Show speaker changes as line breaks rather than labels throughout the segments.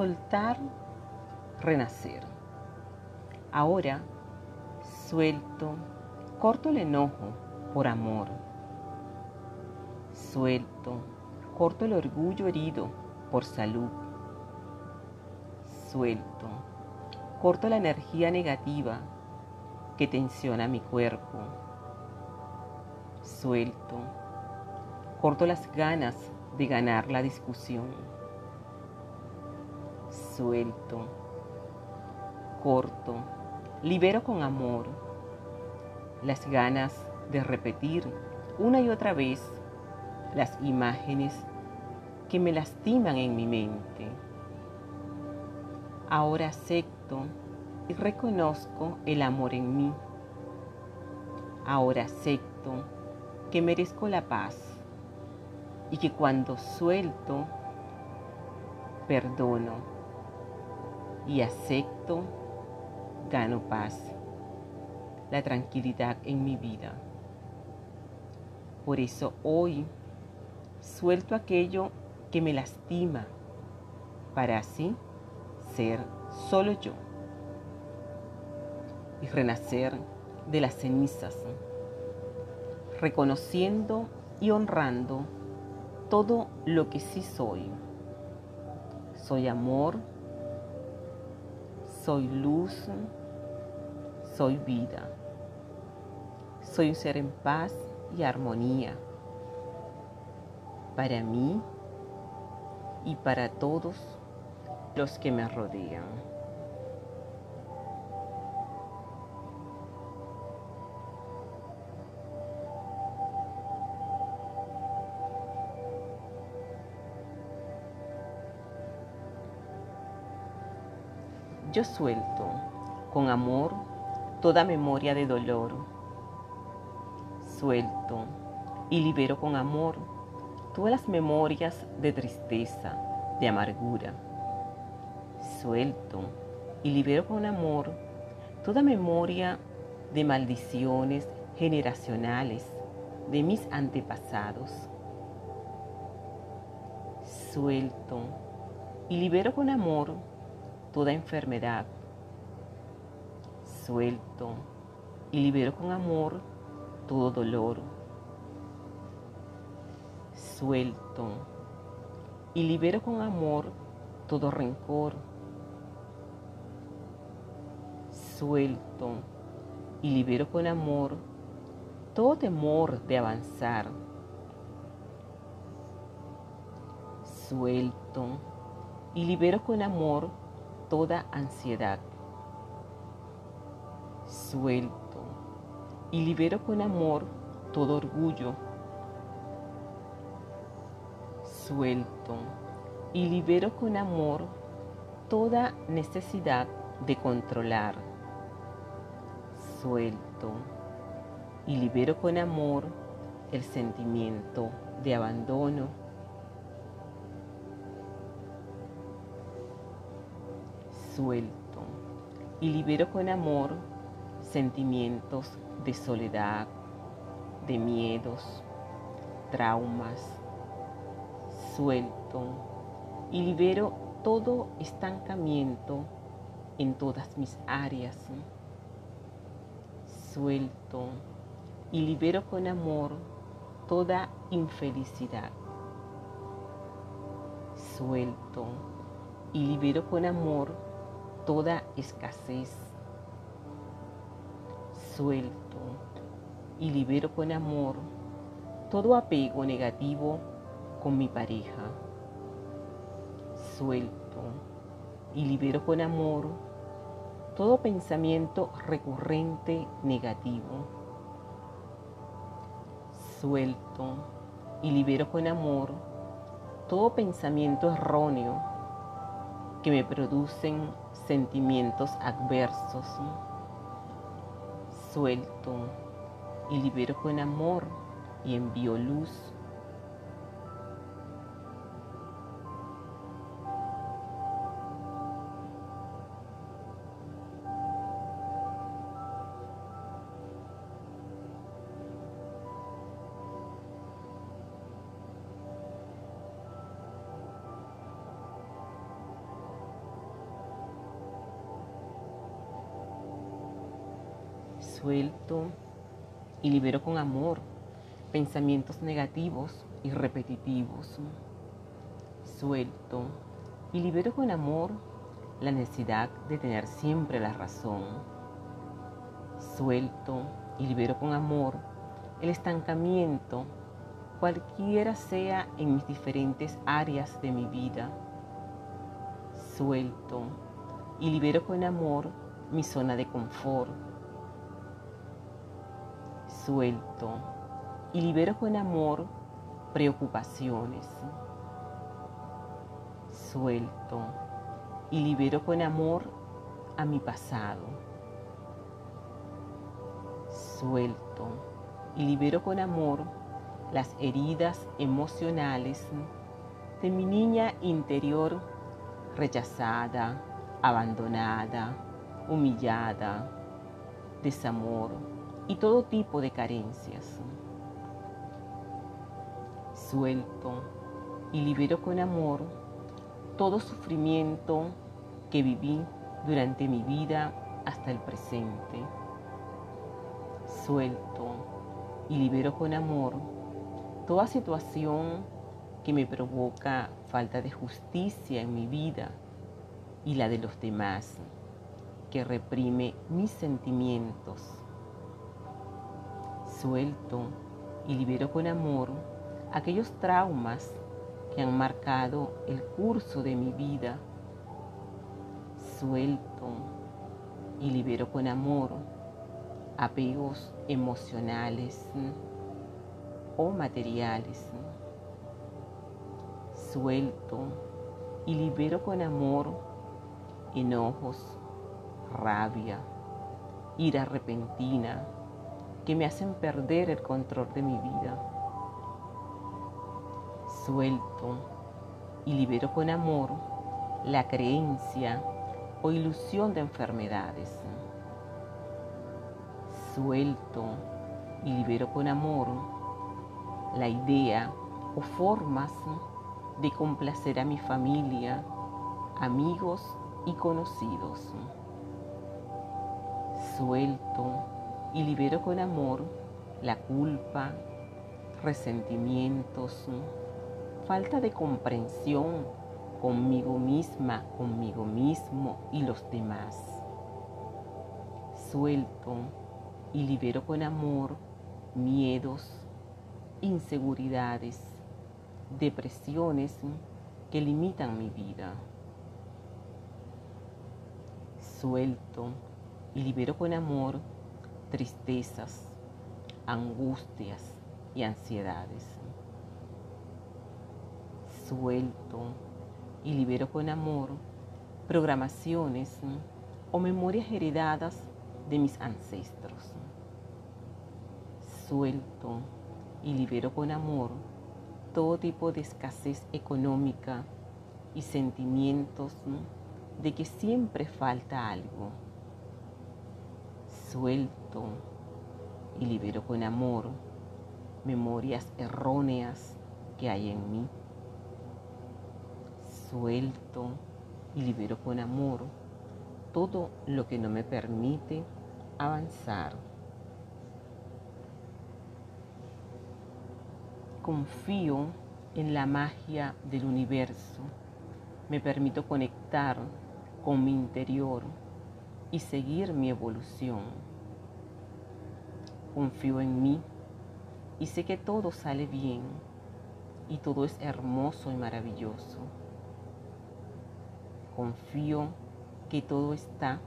soltar, renacer. Ahora suelto, corto el enojo por amor. Suelto, corto el orgullo herido por salud. Suelto, corto la energía negativa que tensiona mi cuerpo. Suelto, corto las ganas de ganar la discusión. Suelto, corto, libero con amor las ganas de repetir una y otra vez las imágenes que me lastiman en mi mente. Ahora acepto y reconozco el amor en mí. Ahora acepto que merezco la paz y que cuando suelto, perdono y acepto, gano paz, la tranquilidad en mi vida. Por eso hoy suelto aquello que me lastima para así ser solo yo y renacer de las cenizas, reconociendo y honrando todo lo que sí soy. Soy amor, soy luz, soy vida. Soy un ser en paz y armonía para mí y para todos los que me rodean. Yo suelto con amor toda memoria de dolor. Suelto y libero con amor todas las memorias de tristeza, de amargura. Suelto y libero con amor toda memoria de maldiciones generacionales de mis antepasados. Suelto y libero con amor toda enfermedad. Suelto y libero con amor todo dolor suelto y libero con amor todo rencor. Suelto y libero con amor todo temor de avanzar. Suelto y libero con amor toda ansiedad. Suelto y libero con amor todo orgullo suelto y libero con amor toda necesidad de controlar. Suelto y libero con amor el sentimiento de abandono. Suelto y libero con amor sentimientos de soledad, de miedos, traumas, suelto y libero todo estancamiento en todas mis áreas. Suelto y libero con amor toda infelicidad. Suelto y libero con amor toda escasez. Suelto y libero con amor todo apego negativo con mi pareja. Suelto y libero con amor todo pensamiento recurrente negativo. Suelto y libero con amor todo pensamiento erróneo que me producen sentimientos adversos. Suelto y libero con amor y envío luz Suelto y libero con amor pensamientos negativos y repetitivos. Suelto y libero con amor la necesidad de tener siempre la razón. Suelto y libero con amor el estancamiento, cualquiera sea en mis diferentes áreas de mi vida. Suelto y libero con amor mi zona de confort. Suelto y libero con amor preocupaciones. Suelto y libero con amor a mi pasado. Suelto y libero con amor las heridas emocionales de mi niña interior rechazada, abandonada, humillada, desamor y todo tipo de carencias. Suelto y libero con amor todo sufrimiento que viví durante mi vida hasta el presente. Suelto y libero con amor toda situación que me provoca falta de justicia en mi vida y la de los demás, que reprime mis sentimientos. Suelto y libero con amor aquellos traumas que han marcado el curso de mi vida. Suelto y libero con amor apegos emocionales o materiales. Suelto y libero con amor enojos, rabia, ira repentina que me hacen perder el control de mi vida suelto y libero con amor la creencia o ilusión de enfermedades. Suelto y libero con amor la idea o formas de complacer a mi familia, amigos y conocidos. Suelto y libero con amor la culpa, resentimientos, falta de comprensión conmigo misma, conmigo mismo y los demás. Suelto y libero con amor miedos, inseguridades, depresiones que limitan mi vida. Suelto y libero con amor tristezas, angustias y ansiedades suelto y libero con amor programaciones o memorias heredadas de mis ancestros. Suelto y libero con amor todo tipo de escasez económica y sentimientos de que siempre falta algo. Suelto y libero con amor memorias erróneas que hay en mí suelto y libero con amor todo lo que no me permite avanzar. Confío en la magia del universo. Me permito conectar con mi interior y seguir mi evolución. Confío en mí y sé que todo sale bien y todo es hermoso y maravilloso confío que todo está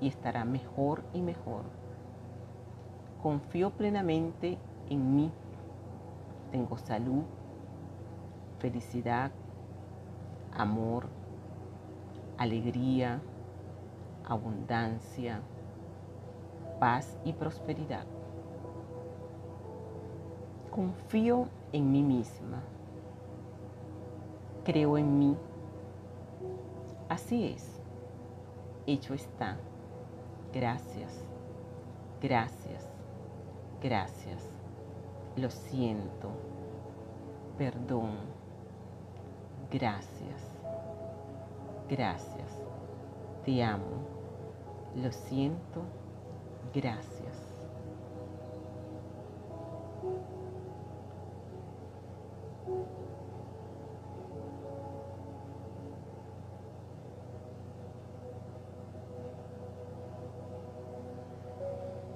y estará mejor y mejor. Confío plenamente en mí. Tengo salud, felicidad, amor, alegría, abundancia, paz y prosperidad. Confío en mí misma. Creo en mí Así es. Hecho está. Gracias. Gracias. Gracias. Lo siento. Perdón. Gracias. Gracias. Te amo. Lo siento. Gracias.